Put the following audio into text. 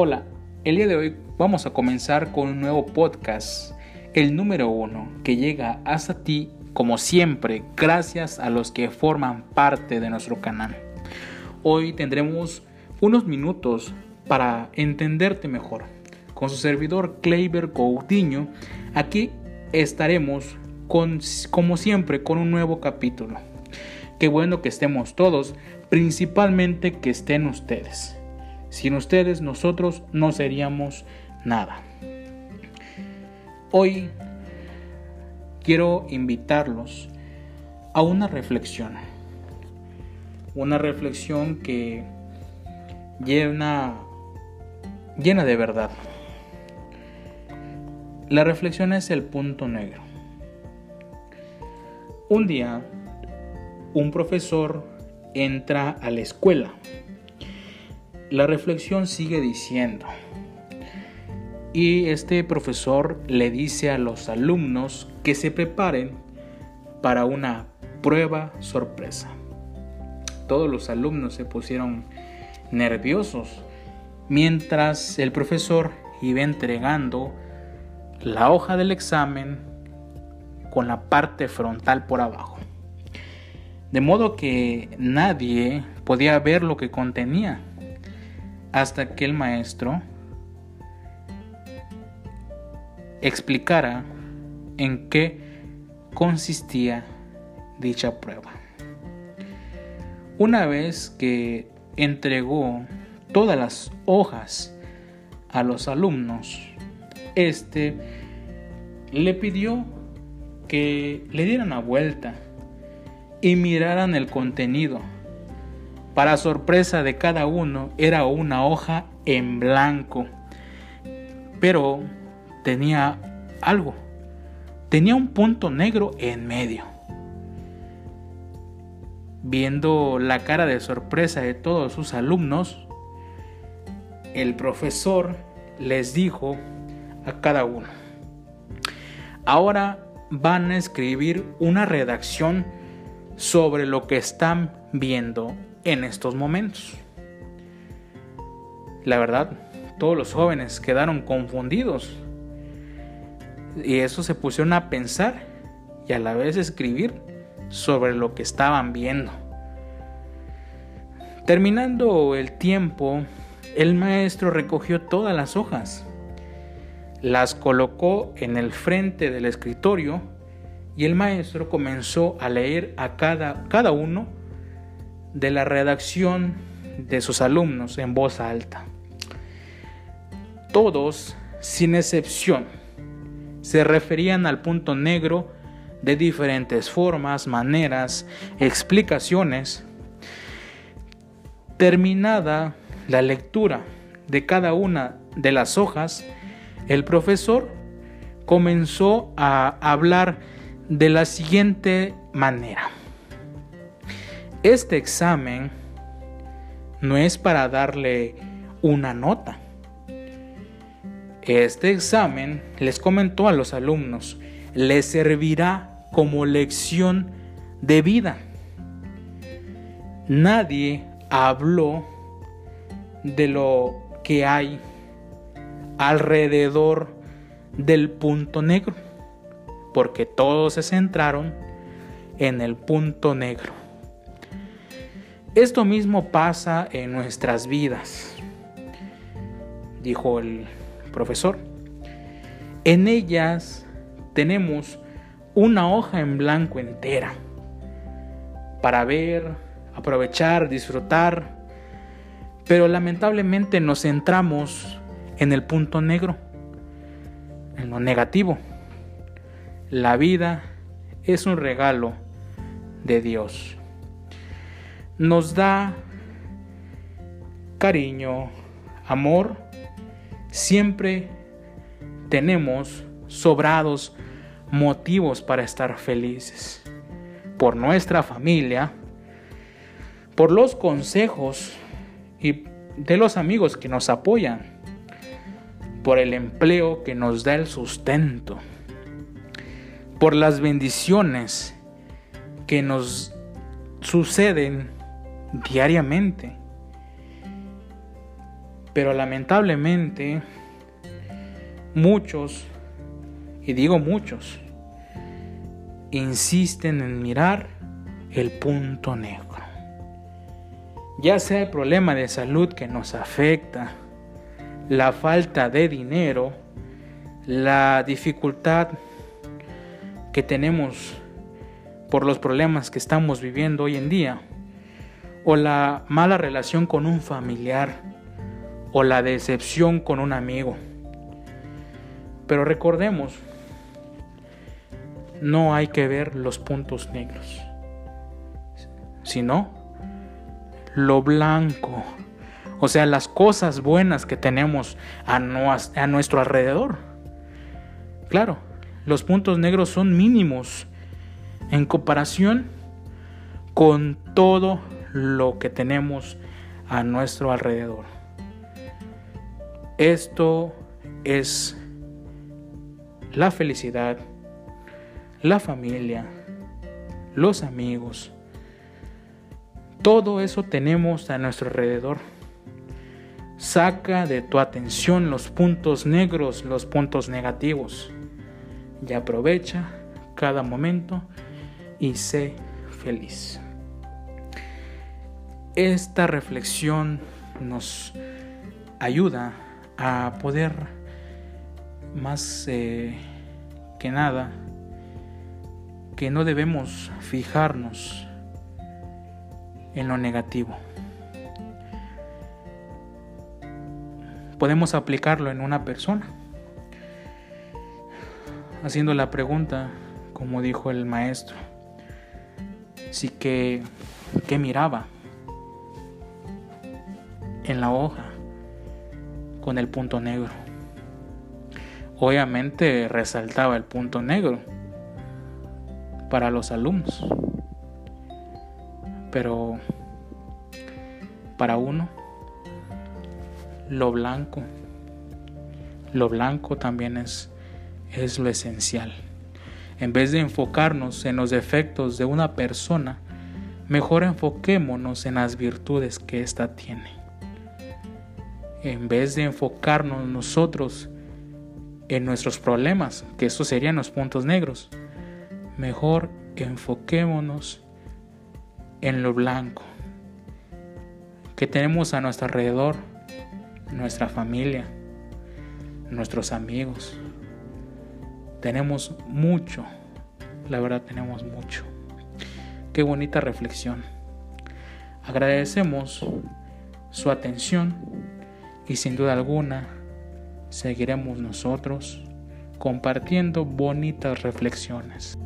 Hola, el día de hoy vamos a comenzar con un nuevo podcast, el número uno, que llega hasta ti como siempre, gracias a los que forman parte de nuestro canal. Hoy tendremos unos minutos para entenderte mejor. Con su servidor Kleiber Coutinho, aquí estaremos con, como siempre con un nuevo capítulo. Qué bueno que estemos todos, principalmente que estén ustedes. Sin ustedes nosotros no seríamos nada. Hoy quiero invitarlos a una reflexión. Una reflexión que llena, llena de verdad. La reflexión es el punto negro. Un día, un profesor entra a la escuela la reflexión sigue diciendo, y este profesor le dice a los alumnos que se preparen para una prueba sorpresa. Todos los alumnos se pusieron nerviosos mientras el profesor iba entregando la hoja del examen con la parte frontal por abajo. De modo que nadie podía ver lo que contenía hasta que el maestro explicara en qué consistía dicha prueba. Una vez que entregó todas las hojas a los alumnos, este le pidió que le dieran la vuelta y miraran el contenido para sorpresa de cada uno, era una hoja en blanco. Pero tenía algo. Tenía un punto negro en medio. Viendo la cara de sorpresa de todos sus alumnos, el profesor les dijo a cada uno, ahora van a escribir una redacción sobre lo que están viendo en estos momentos. La verdad, todos los jóvenes quedaron confundidos y eso se pusieron a pensar y a la vez escribir sobre lo que estaban viendo. Terminando el tiempo, el maestro recogió todas las hojas, las colocó en el frente del escritorio y el maestro comenzó a leer a cada, cada uno de la redacción de sus alumnos en voz alta. Todos, sin excepción, se referían al punto negro de diferentes formas, maneras, explicaciones. Terminada la lectura de cada una de las hojas, el profesor comenzó a hablar de la siguiente manera. Este examen no es para darle una nota. Este examen, les comentó a los alumnos, les servirá como lección de vida. Nadie habló de lo que hay alrededor del punto negro, porque todos se centraron en el punto negro. Esto mismo pasa en nuestras vidas, dijo el profesor. En ellas tenemos una hoja en blanco entera para ver, aprovechar, disfrutar, pero lamentablemente nos centramos en el punto negro, en lo negativo. La vida es un regalo de Dios nos da cariño, amor, siempre tenemos sobrados motivos para estar felices. Por nuestra familia, por los consejos y de los amigos que nos apoyan, por el empleo que nos da el sustento, por las bendiciones que nos suceden diariamente. Pero lamentablemente muchos, y digo muchos, insisten en mirar el punto negro. Ya sea el problema de salud que nos afecta, la falta de dinero, la dificultad que tenemos por los problemas que estamos viviendo hoy en día, o la mala relación con un familiar, o la decepción con un amigo. Pero recordemos, no hay que ver los puntos negros, sino lo blanco, o sea, las cosas buenas que tenemos a, a nuestro alrededor. Claro, los puntos negros son mínimos en comparación con todo lo que tenemos a nuestro alrededor. Esto es la felicidad, la familia, los amigos. Todo eso tenemos a nuestro alrededor. Saca de tu atención los puntos negros, los puntos negativos. Y aprovecha cada momento y sé feliz. Esta reflexión nos ayuda a poder más eh, que nada que no debemos fijarnos en lo negativo. Podemos aplicarlo en una persona, haciendo la pregunta, como dijo el maestro, que, que miraba en la hoja con el punto negro. Obviamente resaltaba el punto negro para los alumnos. Pero para uno, lo blanco, lo blanco también es, es lo esencial. En vez de enfocarnos en los defectos de una persona, mejor enfoquémonos en las virtudes que ésta tiene. En vez de enfocarnos nosotros en nuestros problemas, que esos serían los puntos negros, mejor enfoquémonos en lo blanco que tenemos a nuestro alrededor, nuestra familia, nuestros amigos. Tenemos mucho, la verdad tenemos mucho. Qué bonita reflexión. Agradecemos su atención y sin duda alguna seguiremos nosotros compartiendo bonitas reflexiones.